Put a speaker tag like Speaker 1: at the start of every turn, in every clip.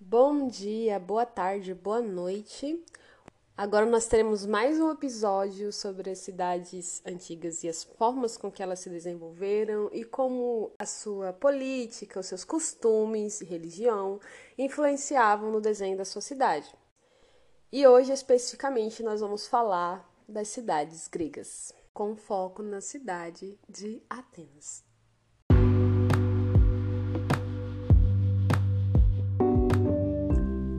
Speaker 1: Bom dia, boa tarde, boa noite. Agora nós teremos mais um episódio sobre as cidades antigas e as formas com que elas se desenvolveram e como a sua política, os seus costumes e religião influenciavam no desenho da sua cidade. E hoje, especificamente, nós vamos falar das cidades gregas, com foco na cidade de Atenas.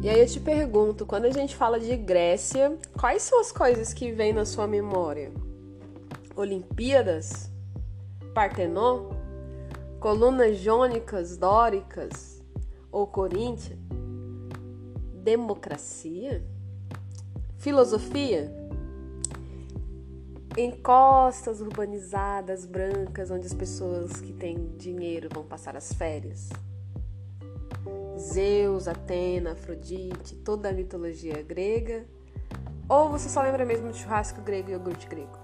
Speaker 1: E aí eu te pergunto, quando a gente fala de Grécia, quais são as coisas que vêm na sua memória? Olimpíadas? Partenon? Colunas jônicas, dóricas ou coríntia? Democracia? Filosofia? Encostas urbanizadas, brancas, onde as pessoas que têm dinheiro vão passar as férias? Zeus, Atena, Afrodite, toda a mitologia grega? Ou você só lembra mesmo de churrasco grego e iogurte grego?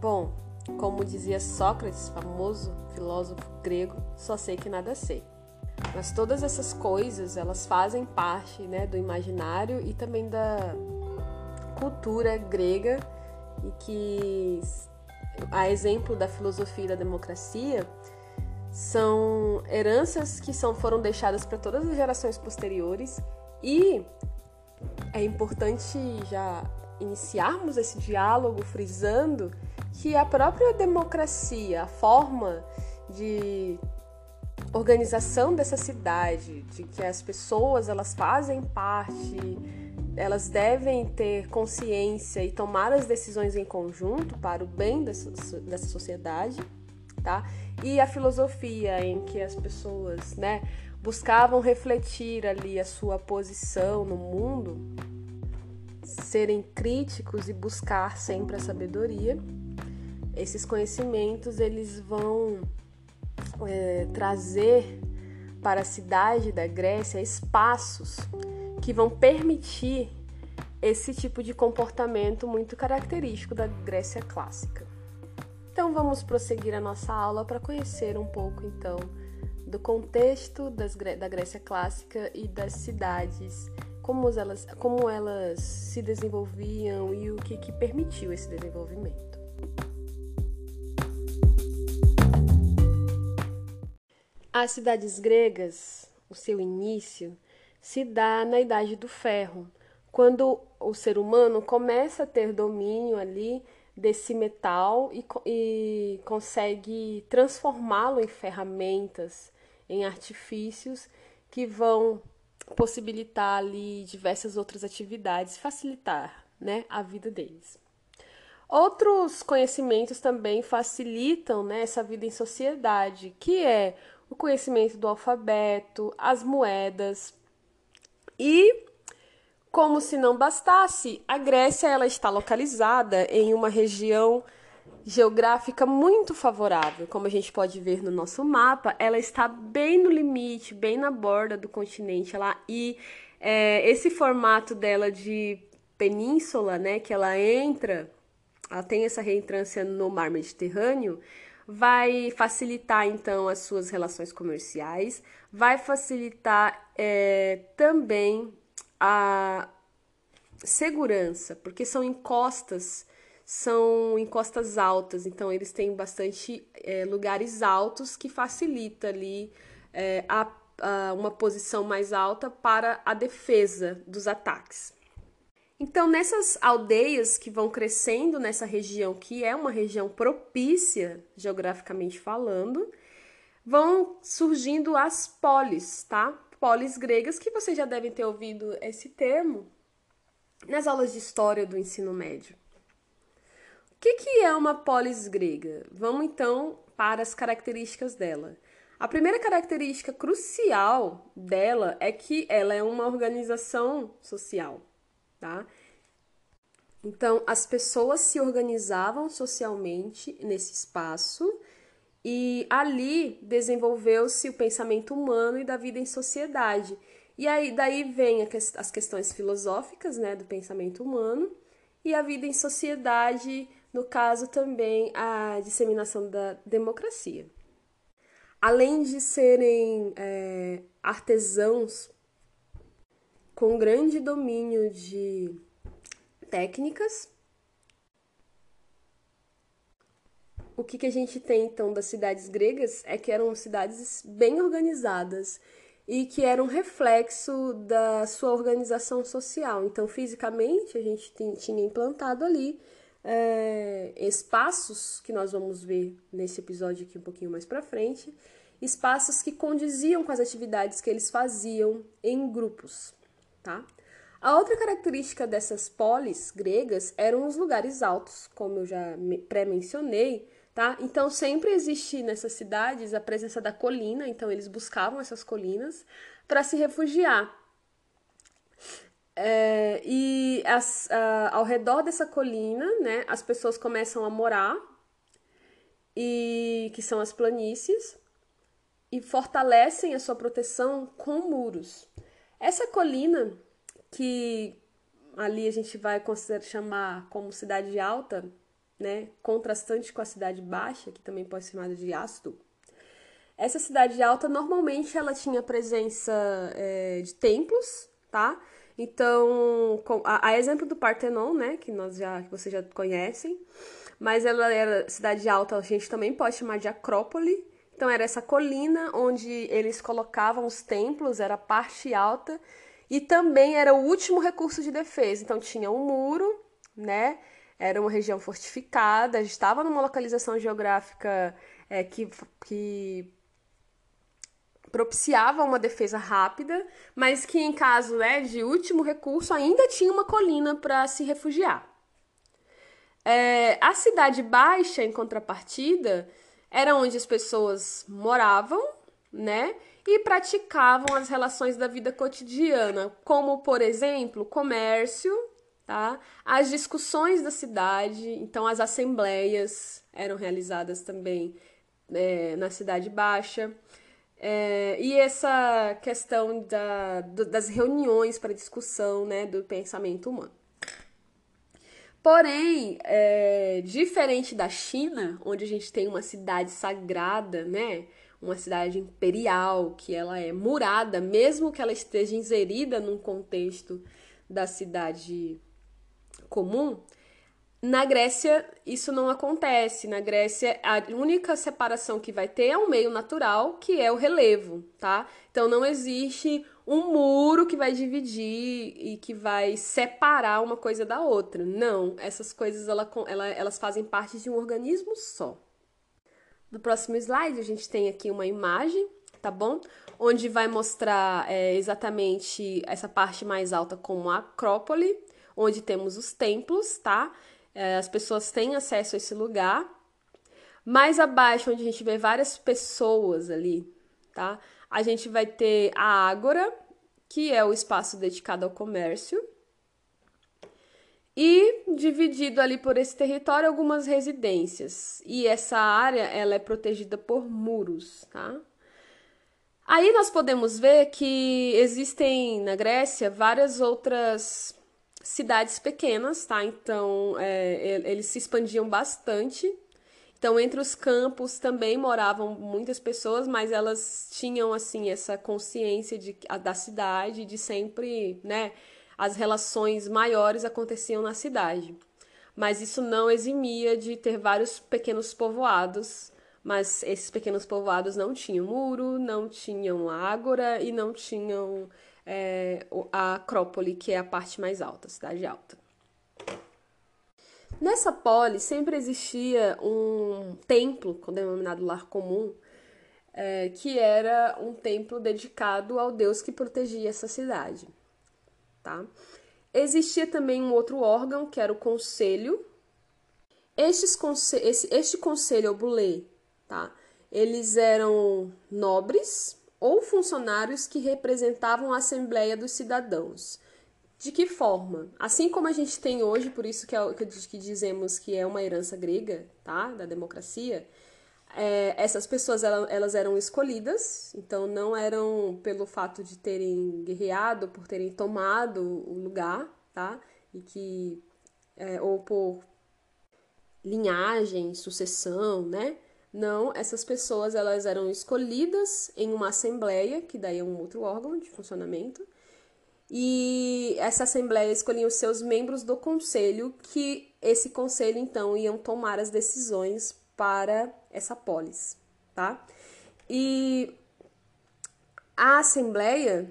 Speaker 1: Bom, como dizia Sócrates, famoso filósofo grego, só sei que nada sei. Mas todas essas coisas, elas fazem parte né, do imaginário e também da cultura grega e que, a exemplo da filosofia e da democracia, são heranças que são, foram deixadas para todas as gerações posteriores e é importante já iniciarmos esse diálogo frisando que a própria democracia, a forma de organização dessa cidade, de que as pessoas elas fazem parte, elas devem ter consciência e tomar as decisões em conjunto para o bem dessa, dessa sociedade, tá? E a filosofia em que as pessoas, né, buscavam refletir ali a sua posição no mundo, serem críticos e buscar sempre a sabedoria. Esses conhecimentos eles vão é, trazer para a cidade da Grécia espaços que vão permitir esse tipo de comportamento muito característico da Grécia clássica. Então vamos prosseguir a nossa aula para conhecer um pouco então do contexto das, da Grécia clássica e das cidades, como elas, como elas se desenvolviam e o que, que permitiu esse desenvolvimento. As cidades gregas, o seu início, se dá na Idade do Ferro, quando o ser humano começa a ter domínio ali desse metal e, e consegue transformá-lo em ferramentas, em artifícios que vão possibilitar ali diversas outras atividades, facilitar né, a vida deles. Outros conhecimentos também facilitam né, essa vida em sociedade, que é o conhecimento do alfabeto, as moedas e como se não bastasse, a Grécia ela está localizada em uma região geográfica muito favorável. Como a gente pode ver no nosso mapa, ela está bem no limite, bem na borda do continente lá e é, esse formato dela de península, né, que ela entra, ela tem essa reentrância no mar Mediterrâneo, vai facilitar então as suas relações comerciais, vai facilitar é, também a segurança, porque são encostas, são encostas altas, então eles têm bastante é, lugares altos que facilita ali é, a, a, uma posição mais alta para a defesa dos ataques. Então, nessas aldeias que vão crescendo nessa região, que é uma região propícia geograficamente falando, vão surgindo as polis, tá? Polis gregas, que vocês já devem ter ouvido esse termo nas aulas de história do ensino médio. O que, que é uma polis grega? Vamos então para as características dela. A primeira característica crucial dela é que ela é uma organização social, tá? Então, as pessoas se organizavam socialmente nesse espaço e ali desenvolveu-se o pensamento humano e da vida em sociedade. E aí daí vem as questões filosóficas, né, do pensamento humano e a vida em sociedade, no caso também a disseminação da democracia. Além de serem é, artesãos com grande domínio de técnicas. O que, que a gente tem então das cidades gregas é que eram cidades bem organizadas e que eram reflexo da sua organização social. Então, fisicamente, a gente tinha implantado ali é, espaços que nós vamos ver nesse episódio aqui um pouquinho mais para frente, espaços que condiziam com as atividades que eles faziam em grupos, tá? A outra característica dessas polis gregas eram os lugares altos, como eu já pré-mencionei, tá? Então sempre existe nessas cidades a presença da colina, então eles buscavam essas colinas para se refugiar. É, e as, ao redor dessa colina, né, as pessoas começam a morar, e que são as planícies, e fortalecem a sua proteção com muros. Essa colina, que ali a gente vai chamar como cidade alta, né, contrastante com a cidade baixa, que também pode ser chamada de ácido. Essa cidade alta normalmente ela tinha presença é, de templos, tá? Então, a, a, exemplo do Partenon, né, que nós já que vocês já conhecem, mas ela era cidade alta, a gente também pode chamar de Acrópole. Então era essa colina onde eles colocavam os templos, era a parte alta e também era o último recurso de defesa. Então tinha um muro, né? Era uma região fortificada, estava numa localização geográfica é, que, que propiciava uma defesa rápida, mas que em caso né, de último recurso ainda tinha uma colina para se refugiar. É, a cidade baixa, em contrapartida, era onde as pessoas moravam, né? E praticavam as relações da vida cotidiana, como, por exemplo, comércio, tá? As discussões da cidade, então as assembleias eram realizadas também é, na Cidade Baixa. É, e essa questão da, do, das reuniões para discussão né, do pensamento humano. Porém, é, diferente da China, onde a gente tem uma cidade sagrada, né, uma cidade imperial, que ela é murada, mesmo que ela esteja inserida num contexto da cidade comum, na Grécia, isso não acontece. Na Grécia, a única separação que vai ter é um meio natural, que é o relevo, tá? Então, não existe um muro que vai dividir e que vai separar uma coisa da outra. Não, essas coisas ela, ela, elas fazem parte de um organismo só. No próximo slide, a gente tem aqui uma imagem, tá bom? Onde vai mostrar é, exatamente essa parte mais alta como a Acrópole, onde temos os templos, tá? É, as pessoas têm acesso a esse lugar. Mais abaixo, onde a gente vê várias pessoas ali, tá? A gente vai ter a Ágora, que é o espaço dedicado ao comércio. E dividido ali por esse território algumas residências. E essa área ela é protegida por muros, tá? Aí nós podemos ver que existem na Grécia várias outras cidades pequenas, tá? Então, é, eles se expandiam bastante. Então, entre os campos também moravam muitas pessoas, mas elas tinham, assim, essa consciência de, da cidade, de sempre, né? As relações maiores aconteciam na cidade. Mas isso não eximia de ter vários pequenos povoados, mas esses pequenos povoados não tinham muro, não tinham ágora e não tinham é, a Acrópole, que é a parte mais alta, a cidade alta. Nessa polis sempre existia um templo, denominado lar comum, é, que era um templo dedicado ao deus que protegia essa cidade. Tá? Existia também um outro órgão, que era o conselho. Estes conse esse, este conselho, o bulê, tá? eles eram nobres, ou funcionários que representavam a Assembleia dos Cidadãos. De que forma? Assim como a gente tem hoje, por isso que, é, que dizemos que é uma herança grega, tá? Da democracia, é, essas pessoas elas eram escolhidas, então não eram pelo fato de terem guerreado, por terem tomado o lugar, tá? E que é, ou por linhagem, sucessão, né? Não, essas pessoas elas eram escolhidas em uma assembleia, que daí é um outro órgão de funcionamento, e essa assembleia escolhia os seus membros do conselho, que esse conselho então iam tomar as decisões para essa polis, tá? E a assembleia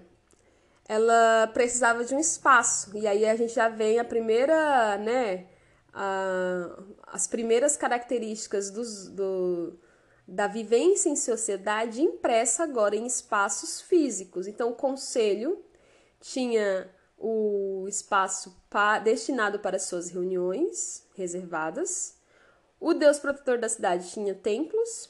Speaker 1: ela precisava de um espaço e aí a gente já vem a primeira, né, a, as primeiras características dos, do, da vivência em sociedade impressa agora em espaços físicos. Então, o conselho tinha o espaço pa, destinado para suas reuniões reservadas. O Deus protetor da cidade tinha templos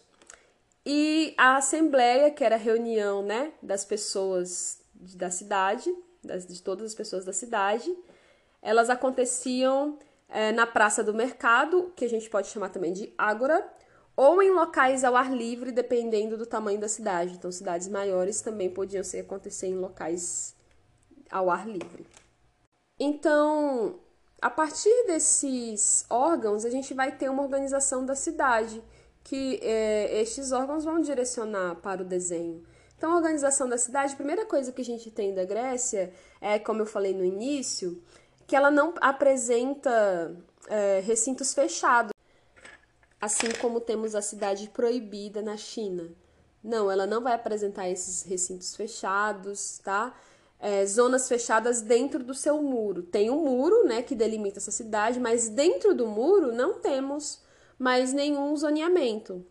Speaker 1: e a assembleia, que era a reunião, né, das pessoas da cidade, das, de todas as pessoas da cidade, elas aconteciam é, na praça do mercado, que a gente pode chamar também de ágora, ou em locais ao ar livre, dependendo do tamanho da cidade. Então, cidades maiores também podiam ser acontecer em locais ao ar livre. Então, a partir desses órgãos, a gente vai ter uma organização da cidade, que é, estes órgãos vão direcionar para o desenho. Então, a organização da cidade, a primeira coisa que a gente tem da Grécia é, como eu falei no início, que ela não apresenta é, recintos fechados, assim como temos a cidade proibida na China. Não, ela não vai apresentar esses recintos fechados, tá? é, zonas fechadas dentro do seu muro. Tem um muro, né, que delimita essa cidade, mas dentro do muro não temos mais nenhum zoneamento.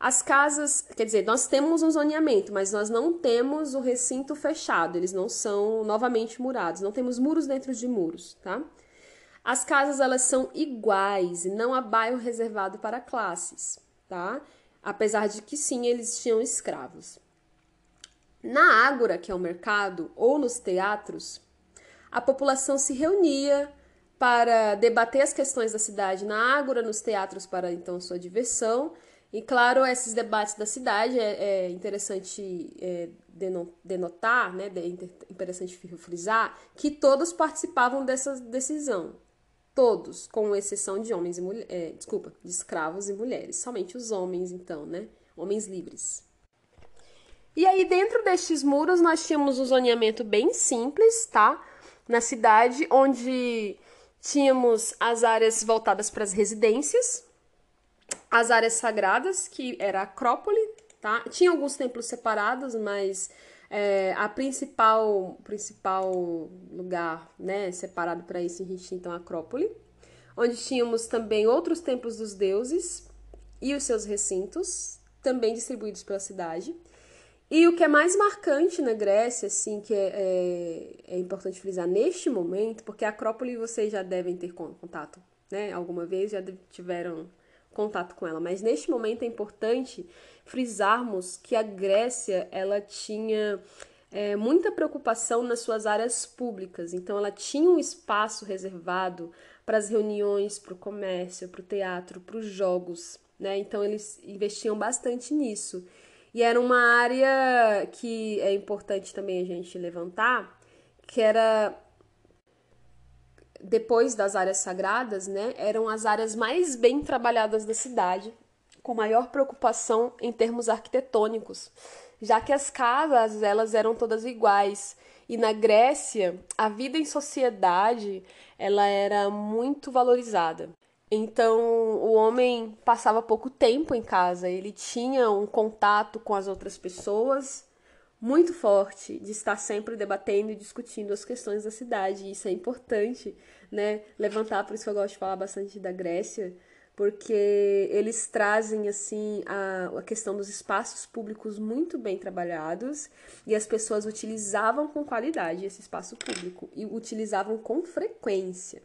Speaker 1: As casas, quer dizer, nós temos um zoneamento, mas nós não temos o recinto fechado, eles não são novamente murados, não temos muros dentro de muros, tá? As casas elas são iguais e não há bairro reservado para classes, tá? Apesar de que sim, eles tinham escravos. Na Ágora, que é o mercado, ou nos teatros, a população se reunia para debater as questões da cidade na Ágora, nos teatros para então sua diversão. E claro, esses debates da cidade é, é interessante é, denotar, né, é interessante frisar, que todos participavam dessa decisão. Todos, com exceção de homens e mulheres, é, desculpa, de escravos e mulheres. Somente os homens, então, né? Homens livres. E aí, dentro destes muros, nós tínhamos um zoneamento bem simples, tá? Na cidade, onde tínhamos as áreas voltadas para as residências, as áreas sagradas, que era a Acrópole, tá? Tinha alguns templos separados, mas é, a principal principal lugar, né, separado para isso, tinha então a Acrópole, onde tínhamos também outros templos dos deuses e os seus recintos, também distribuídos pela cidade. E o que é mais marcante na Grécia, assim, que é, é, é, importante frisar neste momento, porque a Acrópole vocês já devem ter contato, né? Alguma vez já tiveram contato com ela, mas neste momento é importante frisarmos que a Grécia ela tinha é, muita preocupação nas suas áreas públicas, então ela tinha um espaço reservado para as reuniões, para o comércio, para o teatro, para os jogos, né? Então eles investiam bastante nisso. E era uma área que é importante também a gente levantar, que era depois das áreas sagradas, né, eram as áreas mais bem trabalhadas da cidade, com maior preocupação em termos arquitetônicos, já que as casas elas eram todas iguais. E na Grécia, a vida em sociedade ela era muito valorizada. Então, o homem passava pouco tempo em casa, ele tinha um contato com as outras pessoas muito forte, de estar sempre debatendo e discutindo as questões da cidade. E isso é importante, né? Levantar, por isso que eu gosto de falar bastante da Grécia, porque eles trazem assim a, a questão dos espaços públicos muito bem trabalhados e as pessoas utilizavam com qualidade esse espaço público e utilizavam com frequência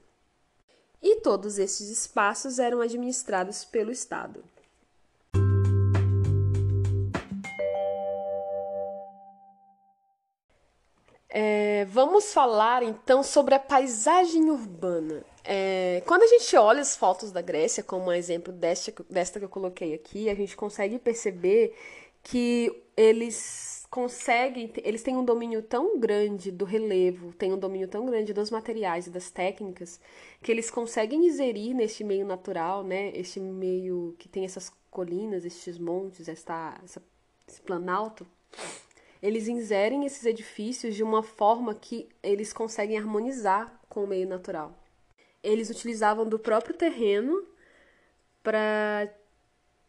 Speaker 1: e todos estes espaços eram administrados pelo Estado. É, vamos falar então sobre a paisagem urbana. É, quando a gente olha as fotos da Grécia, como um exemplo desta, desta que eu coloquei aqui, a gente consegue perceber que eles conseguem, eles têm um domínio tão grande do relevo, têm um domínio tão grande dos materiais e das técnicas, que eles conseguem inserir neste meio natural, né, este meio que tem essas colinas, estes montes, esta, essa, esse planalto, eles inserem esses edifícios de uma forma que eles conseguem harmonizar com o meio natural. Eles utilizavam do próprio terreno para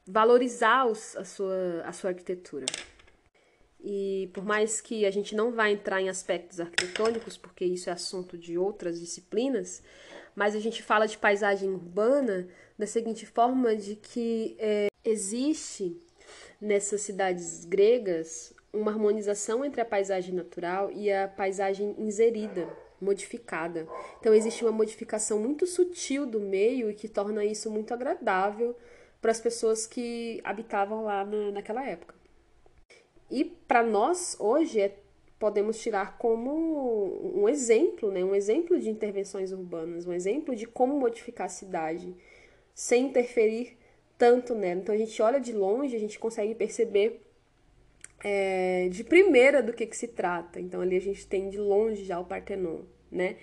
Speaker 1: valorizar os, a, sua, a sua arquitetura. E por mais que a gente não vá entrar em aspectos arquitetônicos, porque isso é assunto de outras disciplinas, mas a gente fala de paisagem urbana da seguinte forma de que é, existe nessas cidades gregas uma harmonização entre a paisagem natural e a paisagem inserida, modificada. Então existe uma modificação muito sutil do meio e que torna isso muito agradável para as pessoas que habitavam lá na, naquela época. E para nós, hoje, é, podemos tirar como um exemplo, né? um exemplo de intervenções urbanas, um exemplo de como modificar a cidade sem interferir tanto nela. Então a gente olha de longe, a gente consegue perceber é, de primeira do que, que se trata. Então ali a gente tem de longe já o Partenon, né?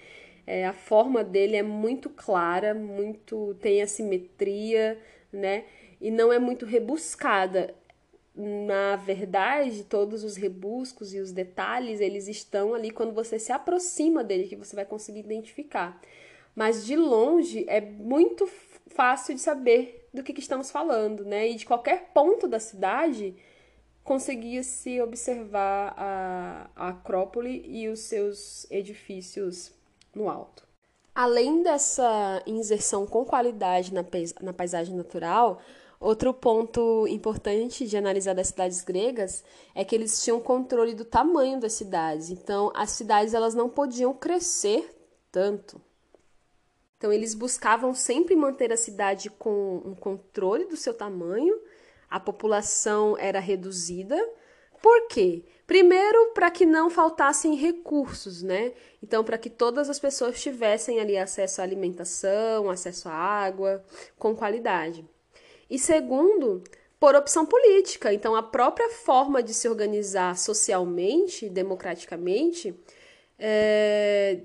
Speaker 1: É, a forma dele é muito clara, muito tem a simetria, né? E não é muito rebuscada na verdade, todos os rebuscos e os detalhes, eles estão ali quando você se aproxima dele, que você vai conseguir identificar. Mas de longe é muito fácil de saber do que, que estamos falando, né? E de qualquer ponto da cidade conseguia-se observar a, a Acrópole e os seus edifícios no alto. Além dessa inserção com qualidade na, na paisagem natural, Outro ponto importante de analisar das cidades gregas é que eles tinham controle do tamanho das cidades. Então, as cidades elas não podiam crescer tanto. Então, eles buscavam sempre manter a cidade com um controle do seu tamanho. A população era reduzida. Por quê? Primeiro, para que não faltassem recursos, né? Então, para que todas as pessoas tivessem ali acesso à alimentação, acesso à água com qualidade. E segundo, por opção política. Então, a própria forma de se organizar socialmente, democraticamente, é,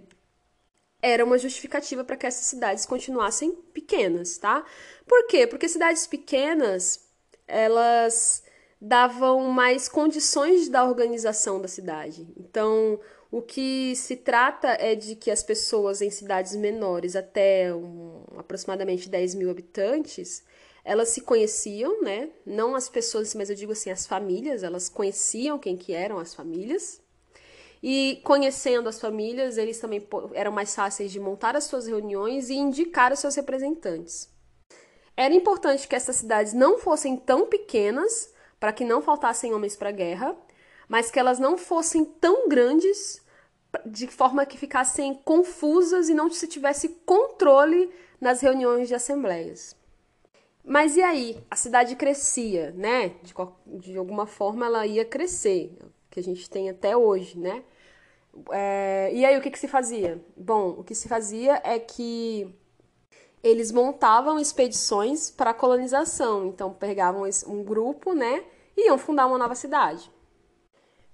Speaker 1: era uma justificativa para que essas cidades continuassem pequenas, tá? Por quê? Porque cidades pequenas, elas davam mais condições da organização da cidade. Então, o que se trata é de que as pessoas em cidades menores, até um, aproximadamente 10 mil habitantes, elas se conheciam, né? Não as pessoas, mas eu digo assim, as famílias, elas conheciam quem que eram as famílias. E conhecendo as famílias, eles também eram mais fáceis de montar as suas reuniões e indicar os seus representantes. Era importante que essas cidades não fossem tão pequenas para que não faltassem homens para a guerra, mas que elas não fossem tão grandes de forma que ficassem confusas e não se tivesse controle nas reuniões de assembleias. Mas e aí? A cidade crescia, né? De, de alguma forma ela ia crescer, que a gente tem até hoje, né? É, e aí o que, que se fazia? Bom, o que se fazia é que eles montavam expedições para colonização. Então pegavam um grupo, né? E iam fundar uma nova cidade.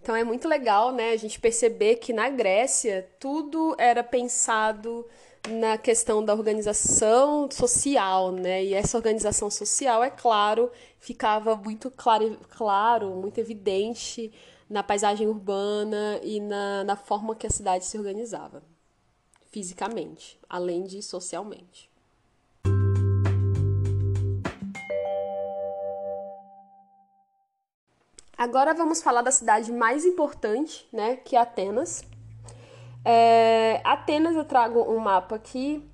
Speaker 1: Então é muito legal, né? A gente perceber que na Grécia tudo era pensado na questão da organização social, né? E essa organização social, é claro, ficava muito claro, claro muito evidente na paisagem urbana e na, na forma que a cidade se organizava, fisicamente, além de socialmente. Agora vamos falar da cidade mais importante, né, que é Atenas. É, Atenas eu trago um mapa aqui,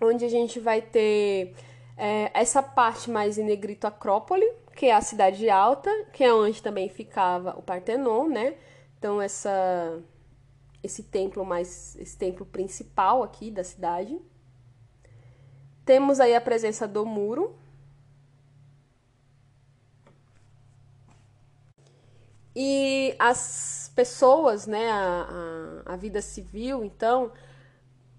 Speaker 1: onde a gente vai ter é, essa parte mais em negrito Acrópole, que é a cidade alta, que é onde também ficava o Partenon, né? Então essa esse templo mais esse templo principal aqui da cidade. Temos aí a presença do muro. E as pessoas, né, a, a, a vida civil, então,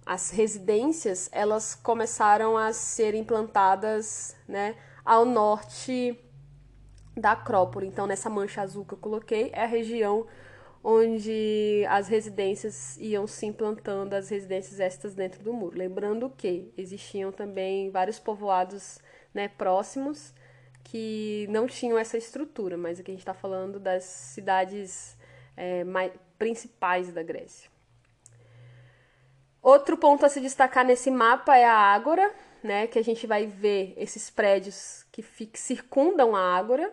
Speaker 1: as residências, elas começaram a ser implantadas, né, ao norte da Acrópole. Então, nessa mancha azul que eu coloquei, é a região onde as residências iam se implantando, as residências estas dentro do muro. Lembrando que existiam também vários povoados né, próximos que não tinham essa estrutura, mas aqui a gente está falando das cidades é, mais, principais da Grécia. Outro ponto a se destacar nesse mapa é a Ágora, né, que a gente vai ver esses prédios que, circundam a Ágora,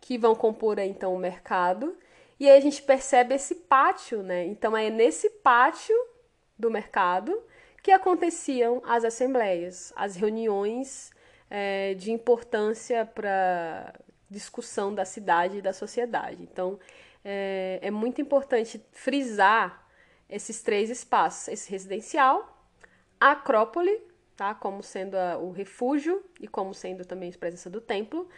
Speaker 1: que vão compor então o mercado. E aí a gente percebe esse pátio, né? Então é nesse pátio do mercado que aconteciam as assembleias, as reuniões é, de importância para discussão da cidade e da sociedade. Então é, é muito importante frisar esses três espaços: esse residencial, a Acrópole, tá? Como sendo a, o refúgio e como sendo também a presença do templo,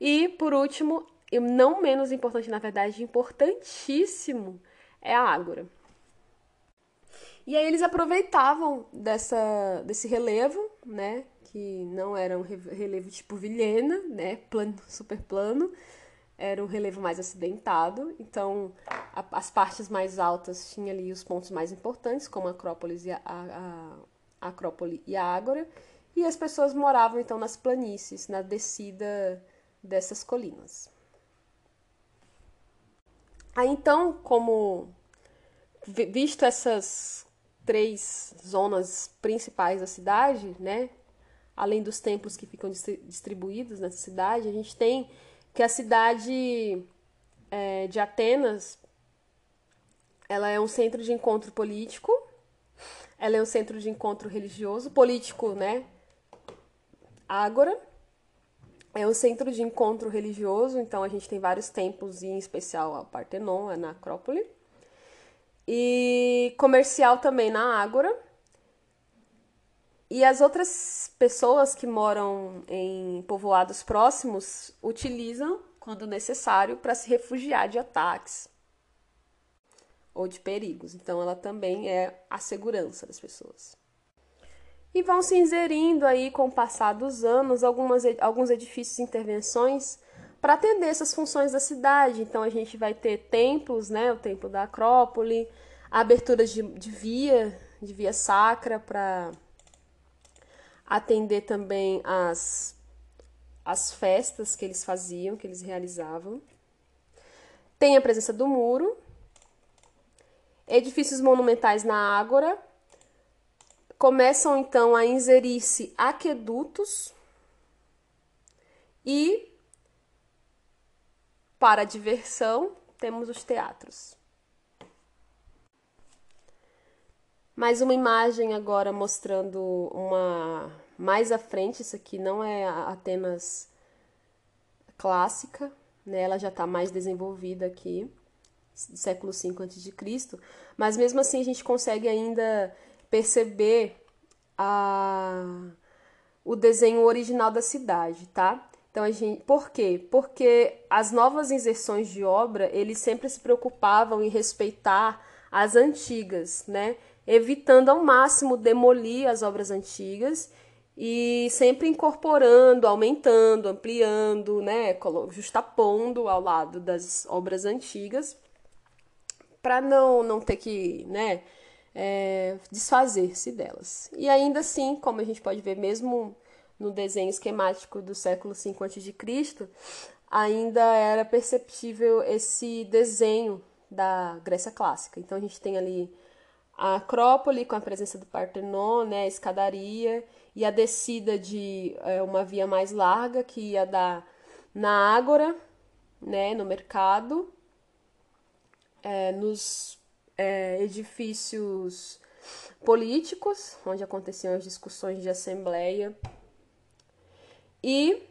Speaker 1: e por último, e não menos importante, na verdade, importantíssimo, é a Ágora. E aí eles aproveitavam dessa, desse relevo, né? Que não era um relevo tipo Vilhena, né? Plano, super plano. Era um relevo mais acidentado. Então, a, as partes mais altas tinham ali os pontos mais importantes, como a Acrópolis e a, a, a Acrópole e a Ágora. E as pessoas moravam, então, nas planícies, na descida dessas colinas. Aí, então, como visto essas três zonas principais da cidade, né? Além dos templos que ficam distribuídos nessa cidade, a gente tem que a cidade é, de Atenas ela é um centro de encontro político, ela é um centro de encontro religioso, político, né? Ágora é um centro de encontro religioso, então a gente tem vários templos, em especial a Partenon, é na Acrópole e comercial também na Ágora. E as outras pessoas que moram em povoados próximos utilizam, quando necessário, para se refugiar de ataques ou de perigos. Então, ela também é a segurança das pessoas. E vão se inserindo aí, com o passar dos anos, algumas, alguns edifícios e intervenções para atender essas funções da cidade. Então a gente vai ter templos, né, o templo da Acrópole, aberturas de, de via, de via sacra para atender também as as festas que eles faziam, que eles realizavam. Tem a presença do muro, edifícios monumentais na Ágora. Começam então a inserir-se aquedutos e para diversão, temos os teatros. Mais uma imagem agora mostrando uma mais à frente, isso aqui não é Atenas clássica, né? Ela já está mais desenvolvida aqui, século V a.C., mas mesmo assim a gente consegue ainda perceber a, o desenho original da cidade, tá? Então a gente, por quê? Porque as novas inserções de obra, eles sempre se preocupavam em respeitar as antigas, né? Evitando ao máximo demolir as obras antigas e sempre incorporando, aumentando, ampliando, né, justapondo ao lado das obras antigas, para não, não ter que, né, é, desfazer-se delas. E ainda assim, como a gente pode ver, mesmo no desenho esquemático do século V a.C., ainda era perceptível esse desenho da Grécia clássica. Então a gente tem ali a Acrópole com a presença do Partenon, né, a escadaria e a descida de é, uma via mais larga que ia dar na Ágora, né, no mercado, é, nos é, edifícios políticos, onde aconteciam as discussões de assembleia. E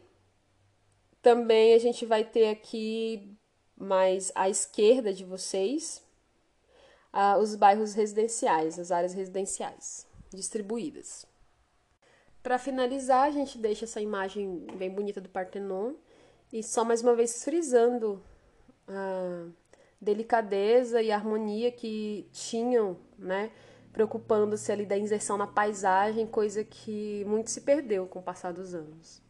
Speaker 1: também a gente vai ter aqui mais à esquerda de vocês uh, os bairros residenciais, as áreas residenciais distribuídas. Para finalizar, a gente deixa essa imagem bem bonita do Partenon e só mais uma vez frisando a delicadeza e harmonia que tinham, né? Preocupando-se ali da inserção na paisagem, coisa que muito se perdeu com o passar dos anos.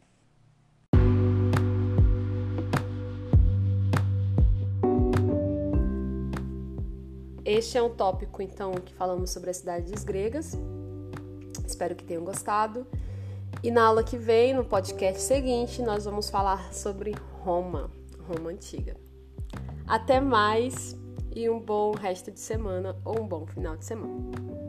Speaker 1: Este é um tópico, então, que falamos sobre as cidades gregas. Espero que tenham gostado. E na aula que vem, no podcast seguinte, nós vamos falar sobre Roma, Roma antiga. Até mais e um bom resto de semana ou um bom final de semana.